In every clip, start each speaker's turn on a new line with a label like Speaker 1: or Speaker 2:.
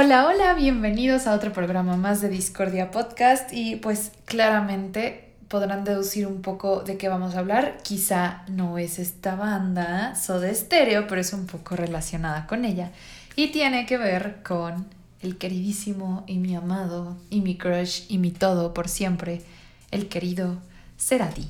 Speaker 1: Hola, hola, bienvenidos a otro programa más de Discordia Podcast y pues claramente podrán deducir un poco de qué vamos a hablar. Quizá no es esta banda Soda Stereo, pero es un poco relacionada con ella y tiene que ver con el queridísimo y mi amado y mi crush y mi todo por siempre, el querido Cerati.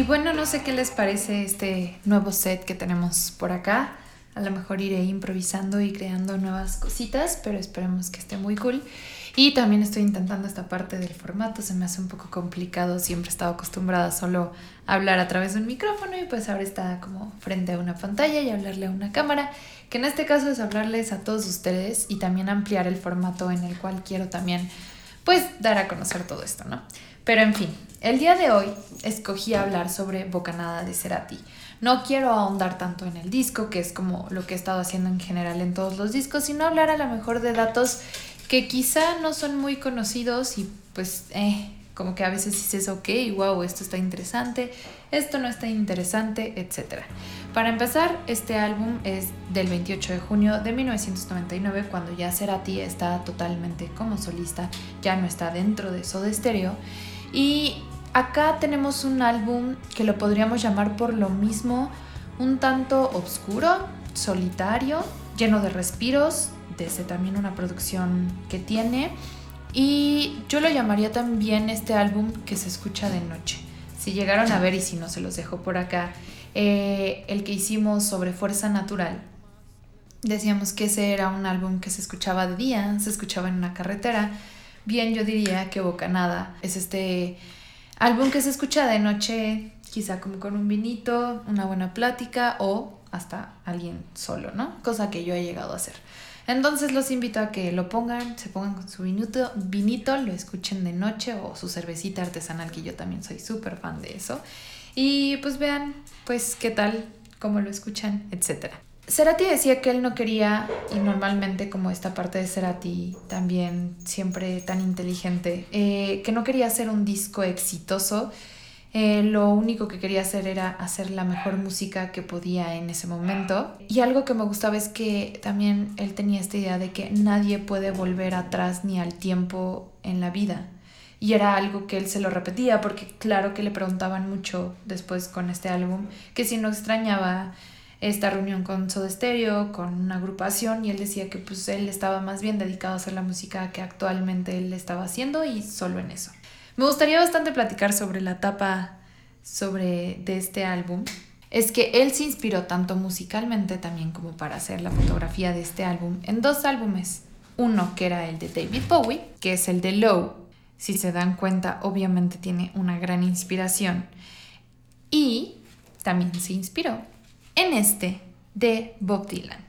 Speaker 1: Y bueno, no sé qué les parece este nuevo set que tenemos por acá. A lo mejor iré improvisando y creando nuevas cositas, pero esperemos que esté muy cool. Y también estoy intentando esta parte del formato, se me hace un poco complicado, siempre he estado acostumbrada solo a hablar a través de un micrófono y pues ahora está como frente a una pantalla y hablarle a una cámara, que en este caso es hablarles a todos ustedes y también ampliar el formato en el cual quiero también pues dar a conocer todo esto, ¿no? Pero en fin, el día de hoy escogí hablar sobre Bocanada de Cerati. No quiero ahondar tanto en el disco, que es como lo que he estado haciendo en general en todos los discos, sino hablar a lo mejor de datos que quizá no son muy conocidos y pues eh, como que a veces dices, ok, wow, esto está interesante, esto no está interesante, etc. Para empezar, este álbum es del 28 de junio de 1999, cuando ya Cerati está totalmente como solista, ya no está dentro de Soda Stereo. Y Acá tenemos un álbum que lo podríamos llamar por lo mismo un tanto oscuro, solitario, lleno de respiros, desde también una producción que tiene. Y yo lo llamaría también este álbum que se escucha de noche. Si llegaron a ver y si no se los dejo por acá, eh, el que hicimos sobre Fuerza Natural, decíamos que ese era un álbum que se escuchaba de día, se escuchaba en una carretera. Bien, yo diría que Bocanada es este Álbum que se escucha de noche, quizá como con un vinito, una buena plática o hasta alguien solo, ¿no? Cosa que yo he llegado a hacer. Entonces los invito a que lo pongan, se pongan con su vinito, vinito, lo escuchen de noche o su cervecita artesanal, que yo también soy súper fan de eso. Y pues vean, pues qué tal, cómo lo escuchan, etcétera. Cerati decía que él no quería, y normalmente como esta parte de Cerati también siempre tan inteligente, eh, que no quería hacer un disco exitoso, eh, lo único que quería hacer era hacer la mejor música que podía en ese momento. Y algo que me gustaba es que también él tenía esta idea de que nadie puede volver atrás ni al tiempo en la vida. Y era algo que él se lo repetía porque claro que le preguntaban mucho después con este álbum que si no extrañaba esta reunión con Soda Stereo, con una agrupación, y él decía que pues él estaba más bien dedicado a hacer la música que actualmente él estaba haciendo y solo en eso. Me gustaría bastante platicar sobre la etapa sobre, de este álbum. Es que él se inspiró tanto musicalmente también como para hacer la fotografía de este álbum en dos álbumes. Uno que era el de David Bowie, que es el de Low. Si se dan cuenta, obviamente tiene una gran inspiración. Y también se inspiró en este de Bob Dylan,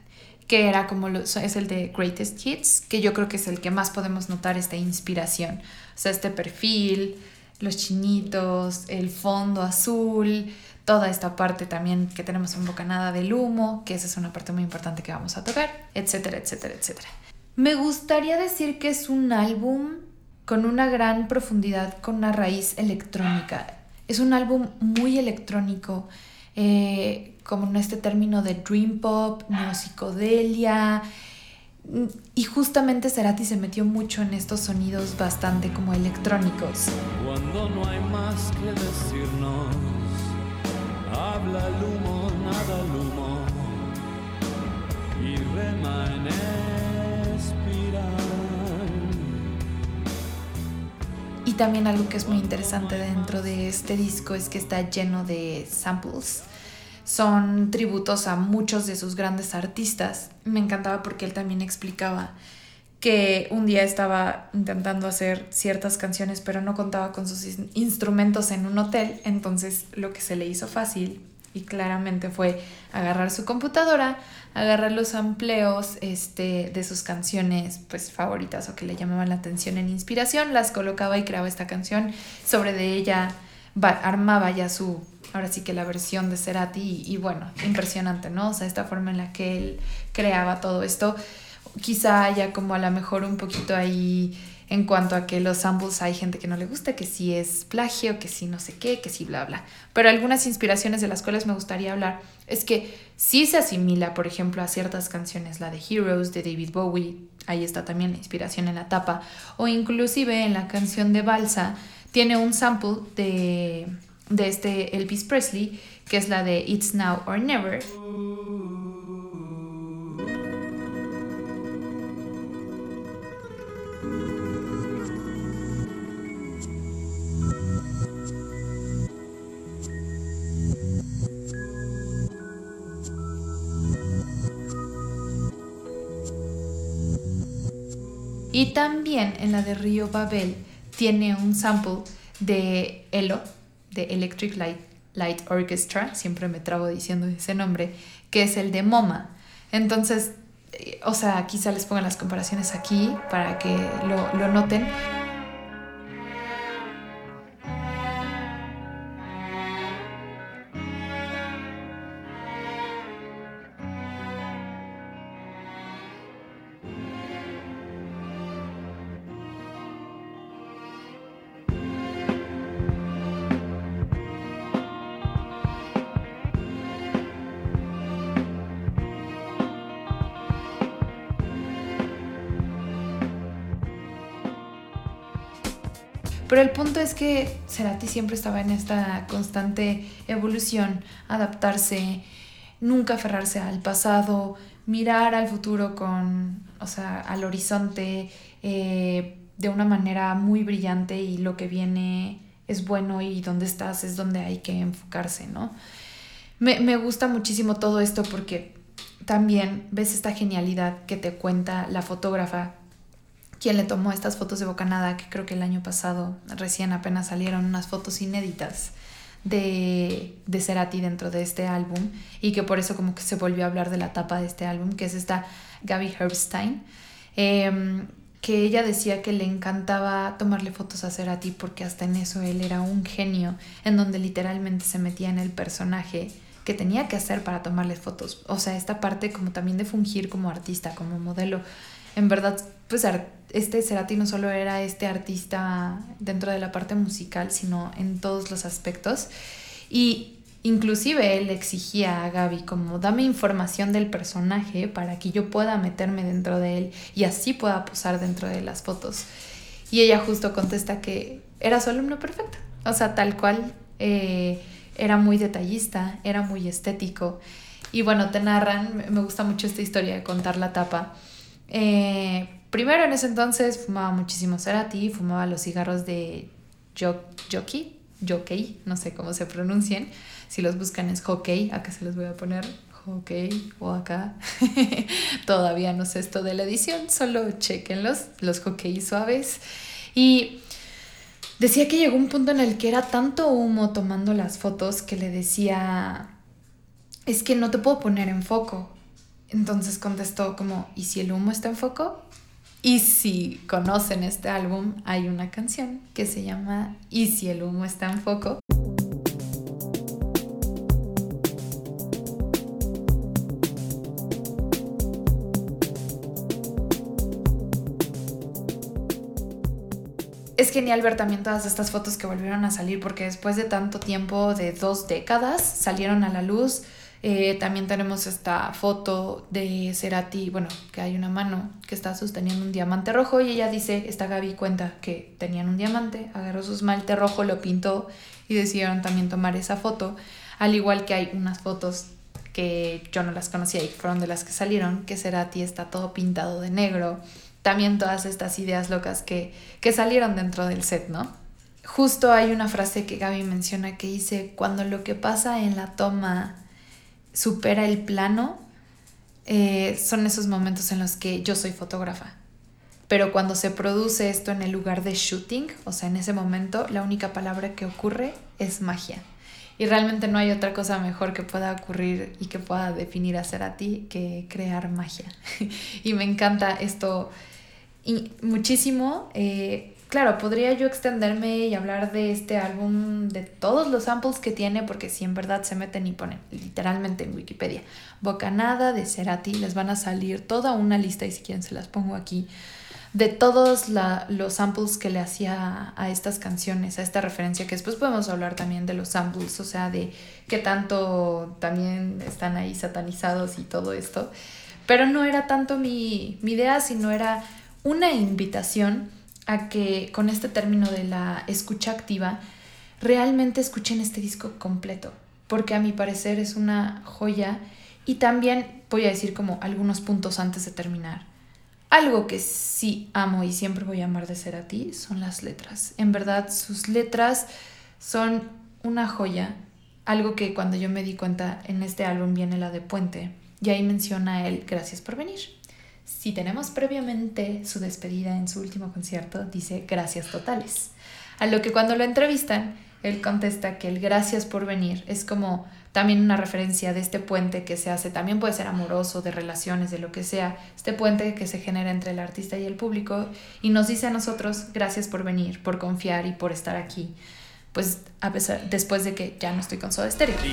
Speaker 1: que era como lo, es el de Greatest Hits, que yo creo que es el que más podemos notar esta inspiración. O sea, este perfil, los chinitos, el fondo azul, toda esta parte también que tenemos en Bocanada del humo, que esa es una parte muy importante que vamos a tocar, etcétera, etcétera, etcétera. Me gustaría decir que es un álbum con una gran profundidad, con una raíz electrónica. Es un álbum muy electrónico eh, como en este término de dream pop, psicodelia. Y justamente Cerati se metió mucho en estos sonidos bastante como electrónicos. Cuando no hay más que decirnos, habla el humo, nada el humo, y rema en Y también algo que es muy interesante dentro de este disco es que está lleno de samples. Son tributos a muchos de sus grandes artistas. Me encantaba porque él también explicaba que un día estaba intentando hacer ciertas canciones pero no contaba con sus instrumentos en un hotel, entonces lo que se le hizo fácil y claramente fue agarrar su computadora, agarrar los amplios este, de sus canciones pues favoritas o que le llamaban la atención en inspiración, las colocaba y creaba esta canción, sobre de ella armaba ya su, ahora sí que la versión de Cerati y, bueno, impresionante, ¿no? O sea, esta forma en la que él creaba todo esto, quizá haya como a lo mejor un poquito ahí en cuanto a que los samples hay gente que no le gusta, que si es plagio, que si no sé qué, que si bla bla. Pero algunas inspiraciones de las cuales me gustaría hablar es que sí se asimila, por ejemplo, a ciertas canciones, la de Heroes de David Bowie, ahí está también la inspiración en la tapa, o inclusive en la canción de Balsa tiene un sample de, de este Elvis Presley, que es la de It's Now or Never. Y también en la de Río Babel tiene un sample de ELO, de Electric Light, Light Orchestra, siempre me trabo diciendo ese nombre, que es el de MoMA. Entonces, eh, o sea, quizá les pongan las comparaciones aquí para que lo, lo noten. Pero el punto es que Cerati siempre estaba en esta constante evolución, adaptarse, nunca aferrarse al pasado, mirar al futuro con, o sea, al horizonte eh, de una manera muy brillante y lo que viene es bueno y donde estás es donde hay que enfocarse, ¿no? Me, me gusta muchísimo todo esto porque también ves esta genialidad que te cuenta la fotógrafa quien le tomó estas fotos de Bocanada, que creo que el año pasado recién apenas salieron unas fotos inéditas de, de Cerati dentro de este álbum y que por eso como que se volvió a hablar de la tapa de este álbum, que es esta Gaby Herbstein, em, que ella decía que le encantaba tomarle fotos a Cerati porque hasta en eso él era un genio, en donde literalmente se metía en el personaje que tenía que hacer para tomarle fotos. O sea, esta parte como también de fungir como artista, como modelo. En verdad, pues este Cerati no solo era este artista dentro de la parte musical, sino en todos los aspectos. Y inclusive él exigía a Gaby como dame información del personaje para que yo pueda meterme dentro de él y así pueda posar dentro de las fotos. Y ella justo contesta que era su alumno perfecto. O sea, tal cual eh, era muy detallista, era muy estético. Y bueno, te narran, me gusta mucho esta historia de contar la tapa. Eh, Primero en ese entonces fumaba muchísimo Cerati, fumaba los cigarros de Jockey, Jockey, no sé cómo se pronuncien. Si los buscan es Hockey, acá se los voy a poner Hockey o acá. Todavía no sé esto de la edición, solo chequenlos, los Hockey suaves. Y decía que llegó un punto en el que era tanto humo tomando las fotos que le decía, es que no te puedo poner en foco. Entonces contestó como, ¿y si el humo está en foco? Y si conocen este álbum, hay una canción que se llama Y si el humo está en foco. Es genial ver también todas estas fotos que volvieron a salir porque después de tanto tiempo, de dos décadas, salieron a la luz eh, también tenemos esta foto de Cerati, bueno, que hay una mano que está sosteniendo un diamante rojo y ella dice, esta Gaby cuenta que tenían un diamante, agarró su esmalte rojo, lo pintó y decidieron también tomar esa foto, al igual que hay unas fotos que yo no las conocía y fueron de las que salieron, que Cerati está todo pintado de negro, también todas estas ideas locas que, que salieron dentro del set, ¿no? Justo hay una frase que Gaby menciona que dice, cuando lo que pasa en la toma supera el plano, eh, son esos momentos en los que yo soy fotógrafa. Pero cuando se produce esto en el lugar de shooting, o sea, en ese momento, la única palabra que ocurre es magia. Y realmente no hay otra cosa mejor que pueda ocurrir y que pueda definir hacer a ti que crear magia. y me encanta esto y muchísimo. Eh, claro, podría yo extenderme y hablar de este álbum, de todos los samples que tiene, porque si en verdad se meten y ponen literalmente en Wikipedia, Bocanada de Cerati, les van a salir toda una lista y si quieren se las pongo aquí de todos los samples que le hacía a estas canciones, a esta referencia, que después podemos hablar también de los samples, o sea, de qué tanto también están ahí satanizados y todo esto. Pero no era tanto mi, mi idea, sino era una invitación a que con este término de la escucha activa, realmente escuchen este disco completo, porque a mi parecer es una joya y también voy a decir como algunos puntos antes de terminar. Algo que sí amo y siempre voy a amar de ser a ti son las letras. En verdad, sus letras son una joya. Algo que cuando yo me di cuenta en este álbum viene la de Puente. Y ahí menciona él, gracias por venir. Si tenemos previamente su despedida en su último concierto, dice gracias totales. A lo que cuando lo entrevistan, él contesta que el gracias por venir es como también una referencia de este puente que se hace, también puede ser amoroso, de relaciones, de lo que sea, este puente que se genera entre el artista y el público y nos dice a nosotros gracias por venir, por confiar y por estar aquí. Pues a pesar, después de que ya no estoy con Soda Stereo. Y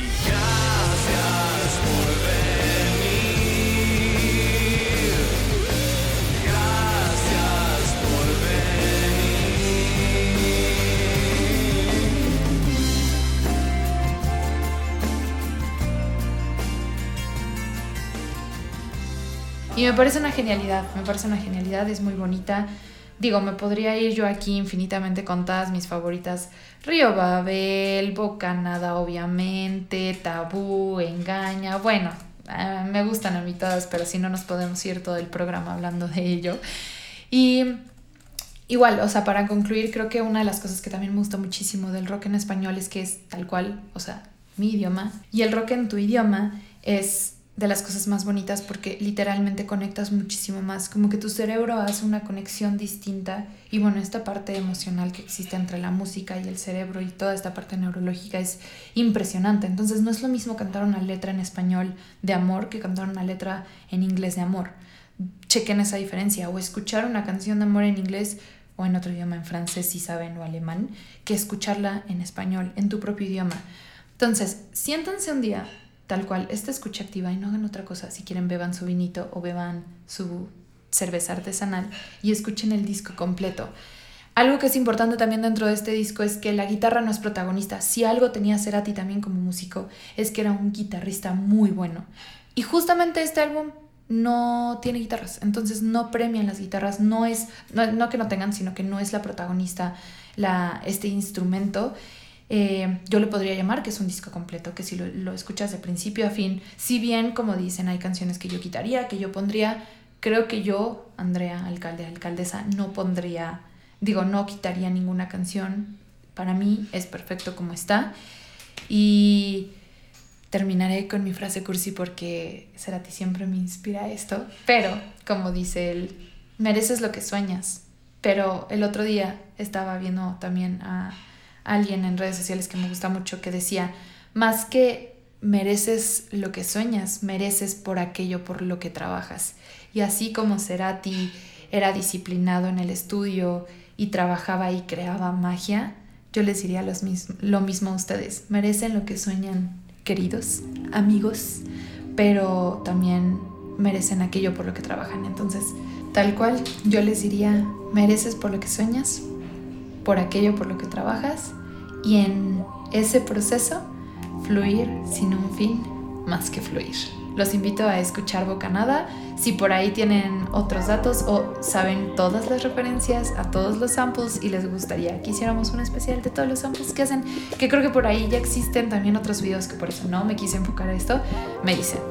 Speaker 1: me parece una genialidad, me parece una genialidad, es muy bonita. Digo, me podría ir yo aquí infinitamente con todas mis favoritas. Río Babel, Bocanada, obviamente, Tabú, Engaña. Bueno, eh, me gustan a mí todas, pero si no nos podemos ir todo el programa hablando de ello. Y igual, o sea, para concluir, creo que una de las cosas que también me gusta muchísimo del rock en español es que es tal cual, o sea, mi idioma. Y el rock en tu idioma es de las cosas más bonitas porque literalmente conectas muchísimo más, como que tu cerebro hace una conexión distinta y bueno, esta parte emocional que existe entre la música y el cerebro y toda esta parte neurológica es impresionante. Entonces no es lo mismo cantar una letra en español de amor que cantar una letra en inglés de amor. Chequen esa diferencia o escuchar una canción de amor en inglés o en otro idioma, en francés si saben o alemán, que escucharla en español, en tu propio idioma. Entonces, siéntanse un día tal cual, esta escucha activa y no hagan otra cosa. Si quieren, beban su vinito o beban su cerveza artesanal y escuchen el disco completo. Algo que es importante también dentro de este disco es que la guitarra no es protagonista. Si algo tenía Cerati también como músico, es que era un guitarrista muy bueno. Y justamente este álbum no tiene guitarras, entonces no premian las guitarras, no es, no, que no tengan, sino que no es la protagonista la, este instrumento. Eh, yo le podría llamar que es un disco completo, que si lo, escuchas de principio a fin, si bien, como dicen, hay canciones que yo quitaría, que yo pondría, creo que yo, Andrea, alcalde, alcaldesa, no pondría, digo, no quitaría ninguna canción. Para mí es perfecto como está. Y terminaré con mi frase cursi porque Serati siempre me inspira esto. Pero, como dice él, mereces lo que sueñas. Pero el otro día estaba viendo también a alguien en redes sociales que me gusta mucho que decía, más que mereces lo que sueñas, mereces por aquello por lo que trabajas. Y así como Cerati era disciplinado en el estudio y trabajaba y creaba magia, yo les diría lo mismo a ustedes. Merecen lo que sueñan, queridos amigos, pero también merecen aquello por lo que trabajan. Entonces, tal cual, yo les diría, mereces por lo que sueñas, por aquello por lo que trabajas y en ese proceso fluir sin un fin más que fluir. Los invito a escuchar Bocanada. Si por ahí tienen otros datos o saben todas las referencias a todos los samples y les gustaría que hiciéramos un especial de todos los samples que hacen, que creo que por ahí ya existen también otros videos que por eso no me quise enfocar a esto, me dicen.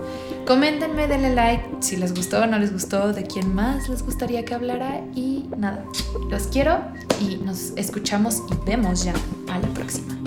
Speaker 1: Coméntenme, denle like si les gustó o no les gustó, de quién más les gustaría que hablara y nada, los quiero y nos escuchamos y vemos ya a la próxima.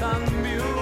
Speaker 2: tan viuda.